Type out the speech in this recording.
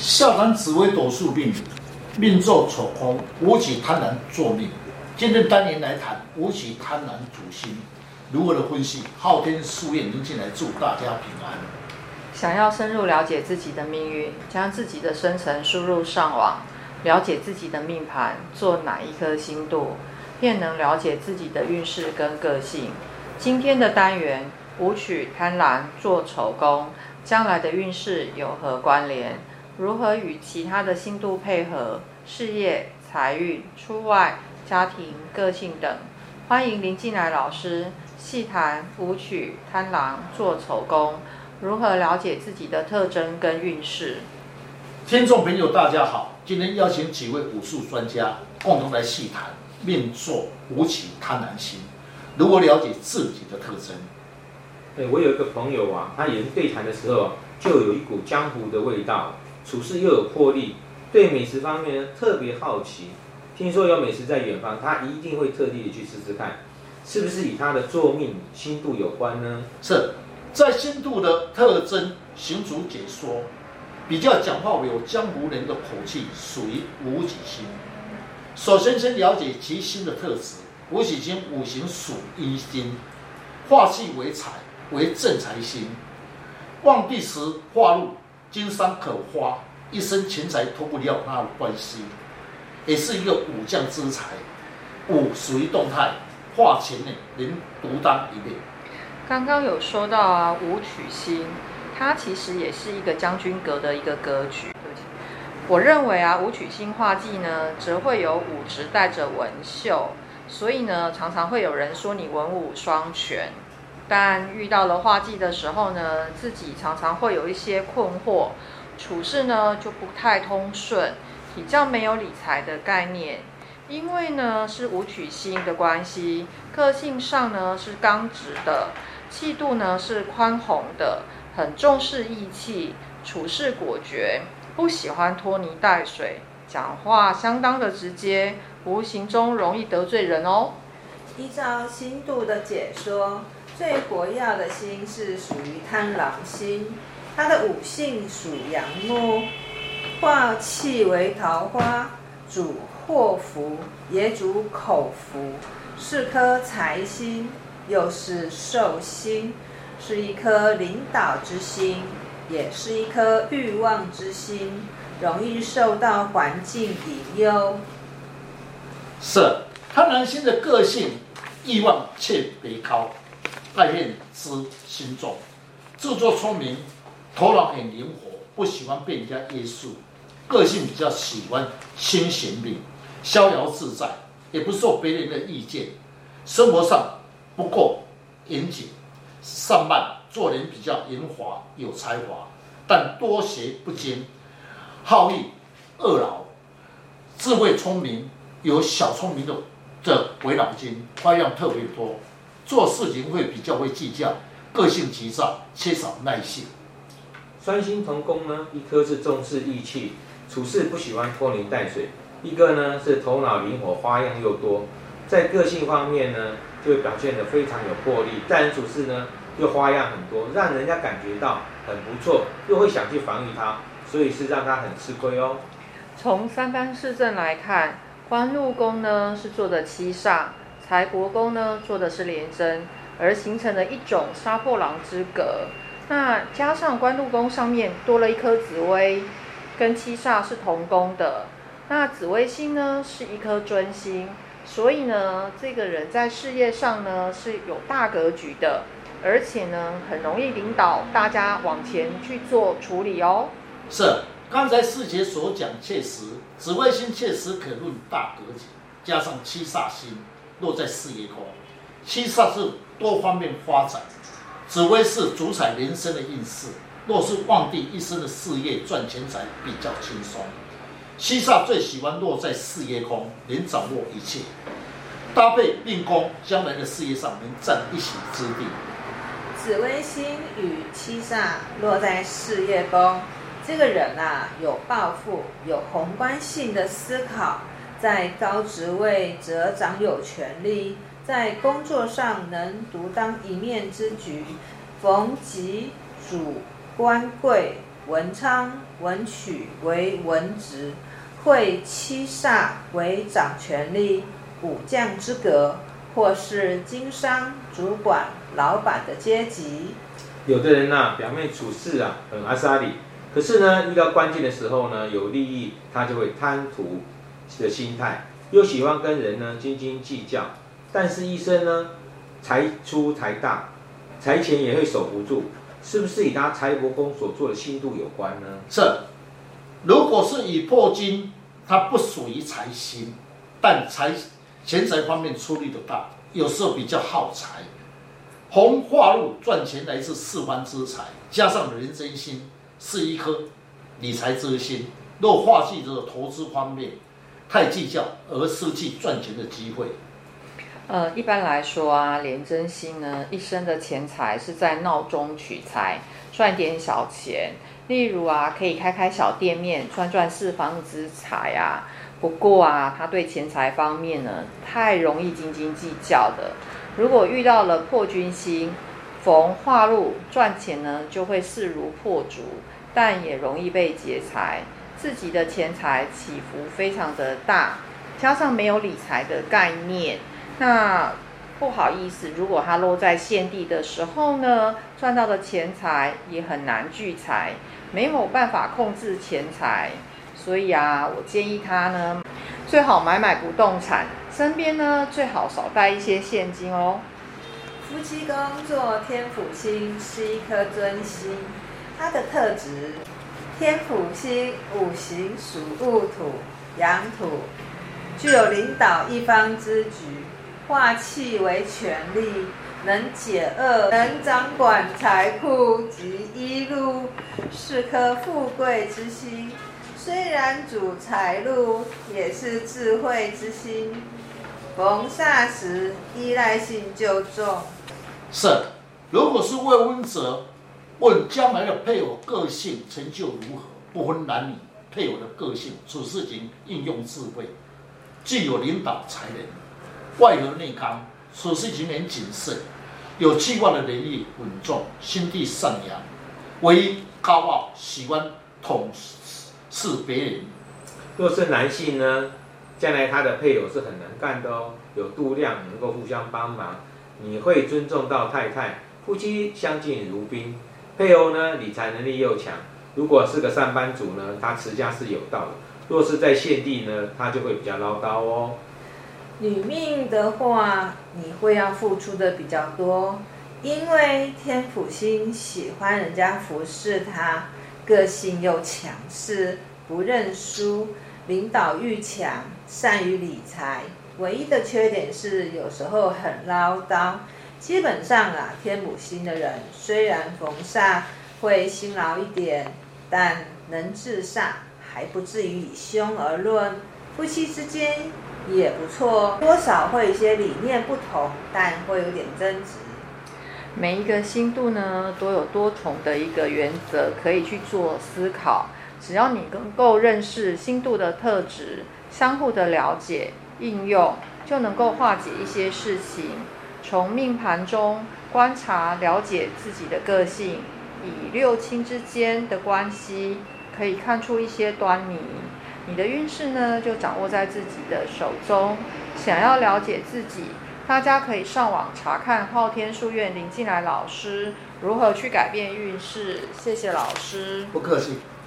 下谈紫微斗数命，命坐丑空，武曲贪婪坐命。今天单元来谈武曲贪婪主星如何的分析。昊天书院您进来祝大家平安。想要深入了解自己的命运，将自己的生辰输入上网，了解自己的命盘，做哪一颗星度，便能了解自己的运势跟个性。今天的单元武曲贪婪坐丑宫，将来的运势有何关联？如何与其他的星度配合？事业、财运、出外、家庭、个性等，欢迎林进来老师细谈舞曲贪狼做丑宫，如何了解自己的特征跟运势。听众朋友，大家好，今天邀请几位武术专家共同来细谈命坐武曲贪狼星，如何了解自己的特征。对，我有一个朋友啊，他也是对谈的时候就有一股江湖的味道。处事又有魄力，对美食方面呢特别好奇。听说有美食在远方，他一定会特地的去试试看，是不是与他的坐命星度有关呢？是在星度的特征行主解说，比较讲话有江湖人的口气，属于武曲星。首先先了解其星的特质，武曲星五行属阴金，化气为财，为正财星，旺地时化禄。经商可花，一生钱财脱不了他的关系，也是一个武将之才。武属于动态，化钱呢能独当一面。刚刚有说到啊，武曲星，它其实也是一个将军格的一个格局。我认为啊，武曲星化忌呢，则会有武职带着文秀，所以呢，常常会有人说你文武双全。但遇到了化忌的时候呢，自己常常会有一些困惑，处事呢就不太通顺，比较没有理财的概念。因为呢是武曲星的关系，个性上呢是刚直的，气度呢是宽宏的，很重视义气，处事果决，不喜欢拖泥带水，讲话相当的直接，无形中容易得罪人哦。依照星度的解说。最活跃的星是属于贪狼星，它的五行属阳木，化气为桃花，主祸福，也主口福，是颗财星，又是寿星，是一颗领导之星，也是一颗欲望之星，容易受到环境引诱。是贪狼星的个性，欲望却别高。爱面子心重，自作聪明，头脑很灵活，不喜欢被人家约束，个性比较喜欢清闲命，逍遥自在，也不受别人的意见。生活上不够严谨，上班做人比较圆滑有才华，但多学不精，好逸恶劳，智慧聪明，有小聪明的这鬼脑筋，花样特别多。做事情会比较会计较，个性急躁，缺少耐性。双星同宫呢，一颗是重视义气，处事不喜欢拖泥带水；一个呢是头脑灵活，花样又多，在个性方面呢就会表现得非常有魄力。待人处事呢又花样很多，让人家感觉到很不错，又会想去防御他，所以是让他很吃亏哦。从三方四正来看，官禄宫呢是坐的七煞。财帛宫呢，做的是廉贞，而形成了一种杀破狼之格。那加上官禄宫上面多了一颗紫微，跟七煞是同宫的。那紫微星呢，是一颗尊星，所以呢，这个人在事业上呢是有大格局的，而且呢，很容易领导大家往前去做处理哦。是，刚才四姐所讲确实，紫微星确实可论大格局，加上七煞星。落在事业宫，七煞是多方面发展，紫微是主宰人生的运势。若是旺地一生的事业赚钱财比较轻松，七煞最喜欢落在事业宫，能掌握一切，搭配命宫，将来的事业上能占一席之地。紫微星与七煞落在事业宫，这个人啊，有抱负，有宏观性的思考。在高职位则掌有权力，在工作上能独当一面之局，逢吉主官贵文昌、文曲为文职，会七煞为掌权力、武将之格，或是经商、主管、老板的阶级。有的人呐、啊，表面处事啊很阿莎里，可是呢，遇到关键的时候呢，有利益他就会贪图的心态，又喜欢跟人呢斤斤计较。但是医生呢，财粗财大，财钱也会守不住，是不是与他财帛宫所做的星度有关呢？是，如果是以破金，它不属于财星，但财钱财方面出力的大，有时候比较耗财。红化禄赚钱来自四方之财，加上人真心是一颗理财之心。若化忌的投资方面太计较，而失去赚钱的机会。呃，一般来说啊，廉贞星呢，一生的钱财是在闹中取财，赚点小钱。例如啊，可以开开小店面，赚赚四方之财啊。不过啊，他对钱财方面呢，太容易斤斤计较的。如果遇到了破军星，逢化禄赚钱呢，就会势如破竹，但也容易被劫财，自己的钱财起伏非常的大，加上没有理财的概念。那不好意思，如果他落在现地的时候呢，赚到的钱财也很难聚财，没有办法控制钱财，所以啊，我建议他呢，最好买买不动产，身边呢最好少带一些现金哦。夫妻宫坐天府星是一颗尊星，它的特质，天府星五行属戊土，阳土，具有领导一方之举。化气为权力，能解厄，能掌管财库及衣禄，是颗富贵之星。虽然主财禄，也是智慧之星。逢煞时，依赖性就重。是，如果是未婚者，问将来的配偶个性成就如何，不分男女，配偶的个性处事情应用智慧，具有领导才能。外柔内刚，处事情很谨慎，有计划的能力稳重，心地善良，唯一高傲，喜欢统治别人。若是男性呢，将来他的配偶是很能干的哦，有度量，能够互相帮忙。你会尊重到太太，夫妻相敬如宾。配偶呢，理财能力又强。如果是个上班族呢，他持家是有道的。若是在现地呢，他就会比较唠叨哦。女命的话，你会要付出的比较多，因为天府星喜欢人家服侍他，个性又强势，不认输，领导欲强，善于理财。唯一的缺点是有时候很唠叨。基本上啊，天母星的人虽然逢煞会辛劳一点，但能制煞，还不至于以凶而论。夫妻之间。也不错，多少会有一些理念不同，但会有点争执。每一个星度呢，都有多重的一个原则可以去做思考。只要你能够认识星度的特质，相互的了解、应用，就能够化解一些事情。从命盘中观察、了解自己的个性，以六亲之间的关系，可以看出一些端倪。你的运势呢，就掌握在自己的手中。想要了解自己，大家可以上网查看昊天书院林进来老师如何去改变运势。谢谢老师，不客气。